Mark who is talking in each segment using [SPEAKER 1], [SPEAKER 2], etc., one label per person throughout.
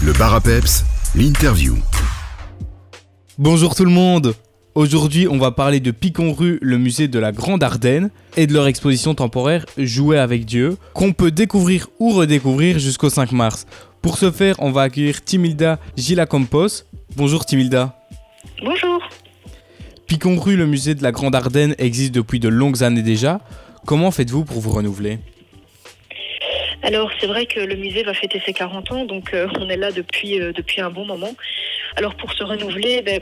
[SPEAKER 1] Le bar à peps, l'interview.
[SPEAKER 2] Bonjour tout le monde Aujourd'hui, on va parler de Picon-Rue, le musée de la Grande Ardenne, et de leur exposition temporaire Jouer avec Dieu, qu'on peut découvrir ou redécouvrir jusqu'au 5 mars. Pour ce faire, on va accueillir Timilda Gilacampos. Bonjour Timilda.
[SPEAKER 3] Bonjour.
[SPEAKER 2] Picon-Rue, le musée de la Grande Ardenne, existe depuis de longues années déjà. Comment faites-vous pour vous renouveler?
[SPEAKER 3] Alors, c'est vrai que le musée va fêter ses 40 ans, donc euh, on est là depuis, euh, depuis un bon moment. Alors, pour se renouveler, ben,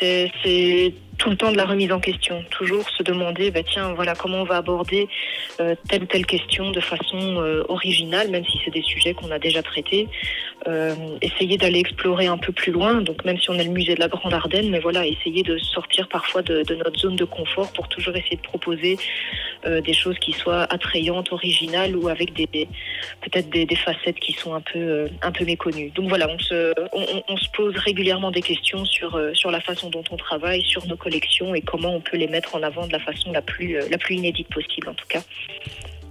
[SPEAKER 3] c'est tout le temps de la remise en question. Toujours se demander, ben, tiens, voilà, comment on va aborder euh, telle ou telle question de façon originale, même si c'est des sujets qu'on a déjà traités. Essayer d'aller explorer un peu plus loin, donc même si on est le musée de la Grande Ardenne, mais voilà, essayer de sortir parfois de notre zone de confort pour toujours essayer de proposer euh, des choses qui soient attrayantes, originales ou avec des peut-être des, facettes qui sont un peu euh, un peu méconnues. Donc voilà, on se on, se pose régulièrement des questions sur euh, sur la façon dont on travaille, sur nos collections et comment on peut les mettre en avant de la façon la plus la plus inédite possible en tout cas.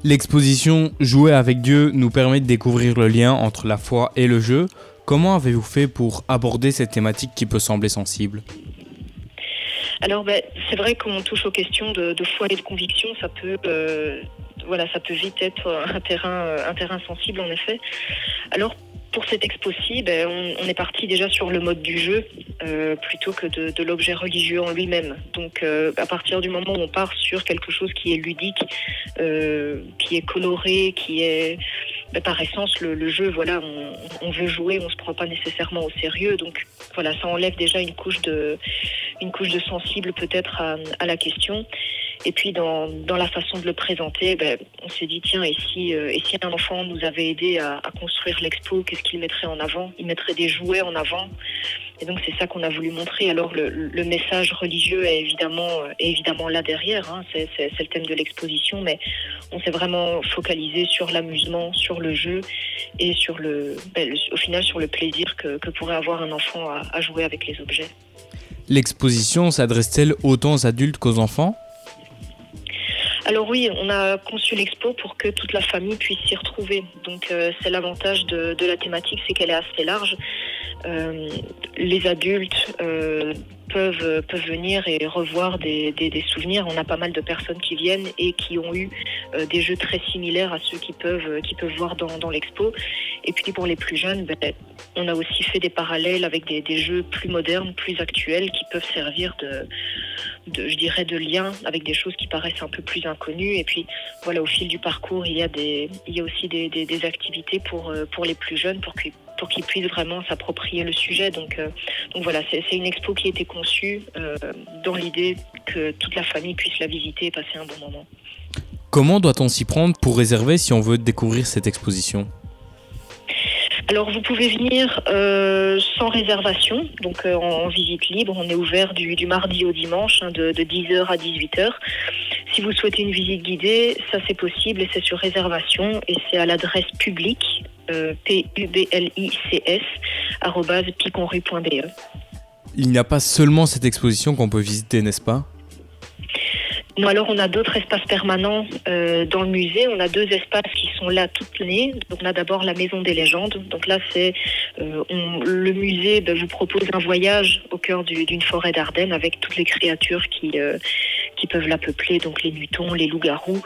[SPEAKER 2] L'exposition Jouer avec Dieu nous permet de découvrir le lien entre la foi et le jeu. Comment avez-vous fait pour aborder cette thématique qui peut sembler sensible?
[SPEAKER 3] Alors, ben, c'est vrai qu'on touche aux questions de, foi et de conviction, ça peut, euh, voilà, ça peut vite être un terrain, euh, un terrain sensible en effet. Alors, pour cette expo-ci, ben, on, est parti déjà sur le mode du jeu euh, plutôt que de, l'objet religieux en lui-même. Donc, à partir du moment où on part sur quelque chose qui est ludique, qui est coloré, qui est ben, par essence le, le jeu, voilà, on, on veut jouer, on se prend pas nécessairement au sérieux. Donc, voilà, ça enlève déjà une couche de une couche de sensible peut-être à, la question. Et puis dans, dans la façon de le présenter, ben, on s'est dit tiens, et si, euh, et si un enfant nous avait aidé à, construire l'expo, qu'est-ce qu'il mettrait en avant? Il mettrait des jouets en avant. Et donc c'est ça qu'on a voulu montrer. Alors le, message religieux est évidemment, évidemment là derrière, hein. c'est, le thème de l'exposition, mais on s'est vraiment focalisé sur l'amusement, sur le jeu et sur le, ben, au final sur le plaisir que, que pourrait avoir un enfant à jouer avec les objets.
[SPEAKER 2] L'exposition s'adresse-t-elle autant aux adultes qu'aux enfants?
[SPEAKER 3] Alors oui, on a conçu l'expo pour que toute la famille puisse s'y retrouver. Donc euh, c'est l'avantage de, la thématique, c'est qu'elle est assez large. Euh, les adultes euh, peuvent, venir et revoir des, souvenirs. On a pas mal de personnes qui viennent et qui ont eu euh, des jeux très similaires à ceux qu'ils peuvent, qu'ils peuvent voir dans, l'expo. Et puis pour les plus jeunes, ben, on a aussi fait des parallèles avec des, jeux plus modernes, plus actuels, qui peuvent servir de, je dirais, de lien avec des choses qui paraissent un peu plus inconnues. Et puis, voilà, au fil du parcours, il y a, des, il y a aussi des, des, des activités pour, euh, pour les plus jeunes, pour qu'ils pour qu'ils puissent vraiment s'approprier le sujet. Donc, euh, donc voilà, c'est une expo qui a été conçue euh, dans l'idée que toute la famille puisse la visiter et passer un bon moment.
[SPEAKER 2] Comment doit-on s'y prendre pour réserver si on veut découvrir cette exposition?
[SPEAKER 3] Alors vous pouvez venir euh, sans réservation, donc euh, en, en visite libre. On est ouvert du, du mardi au dimanche, hein, de, de 10h à 18h. Si vous souhaitez une visite guidée, ça c'est possible et c'est sur réservation et c'est à l'adresse publique p-u-b-l-i-c-s.
[SPEAKER 2] Il n'y a pas seulement cette exposition qu'on peut visiter, n'est-ce pas?
[SPEAKER 3] Non, alors on a d'autres espaces permanents euh, dans le musée. On a deux espaces qui sont là toute l'année. Donc on a d'abord la Maison des légendes. Donc là, c'est euh, le musée ben, vous propose un voyage au cœur du- d'une forêt d'Ardennes avec toutes les créatures qui euh, qui peuvent la peupler, donc les mutons, les loups-garous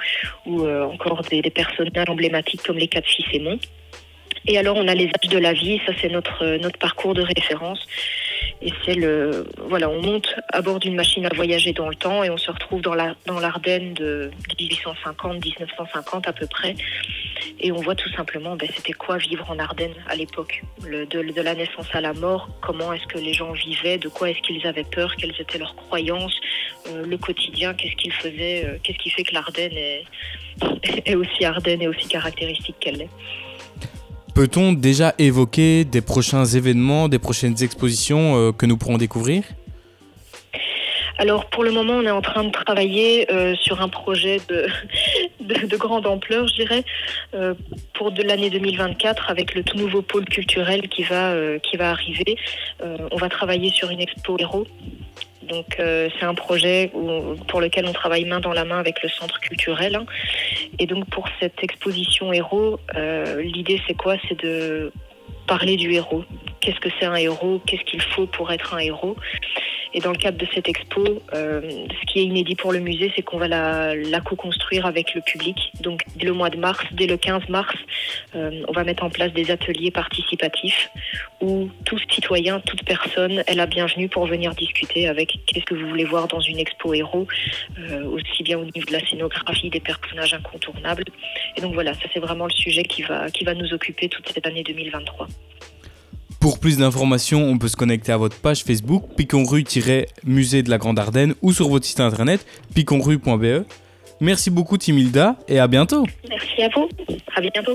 [SPEAKER 3] ou encore des, des personnages emblématiques comme les quatre fils aimants. Et alors on a les âges de la vie. Ça c'est notre euh, notre parcours de référence. Et c'est le voilà, on monte à bord d'une machine à voyager dans le temps et on se retrouve dans la dans l'Ardenne de 1850-1950 à peu près. Et on voit tout simplement, ben, c'était quoi vivre en Ardennes à l'époque, de, de la naissance à la mort. Comment est-ce que les gens vivaient, de quoi est-ce qu'ils avaient peur, quelles étaient leurs croyances, euh, le quotidien, qu'est-ce qu'ils faisaient, euh, qu'est-ce qui fait que l'Ardenne est, est aussi Ardennes et aussi caractéristique qu'elle est.
[SPEAKER 2] Peut-on déjà évoquer des prochains événements, des prochaines expositions euh, que nous pourrons découvrir?
[SPEAKER 3] Alors pour le moment, on est en train de travailler euh, sur un projet de, de, de grande ampleur, je dirais, euh, pour de l'année 2024 avec le tout nouveau pôle culturel qui va qui va arriver. On va travailler sur une expo héros. Donc euh, c'est un projet pour lequel on travaille main dans la main avec le centre culturel. hein. Et donc pour cette exposition héros, euh, l'idée c'est quoi? C'est de parler du héros. Qu'est-ce que c'est un héros? Qu'est-ce qu'il faut pour être un héros? Et dans le cadre de cette expo, euh, ce qui est inédit pour le musée, c'est qu'on va la, co-construire avec le public. Donc dès le mois de mars, dès le 15 mars, euh, on va mettre en place des ateliers participatifs où tout citoyen, toute personne est la bienvenue pour venir discuter avec qu'est-ce que vous voulez voir dans une expo héros, euh, aussi bien au niveau de la scénographie, des personnages incontournables. Et donc voilà, ça c'est vraiment le sujet qui va, qui va nous occuper toute cette année 2023.
[SPEAKER 2] Pour plus d'informations, on peut se connecter à votre page Facebook piconrue-musée de la Grande Ardenne ou sur votre site internet piconrue.be. Merci beaucoup Timilda et à bientôt.
[SPEAKER 3] Merci à vous. À bientôt.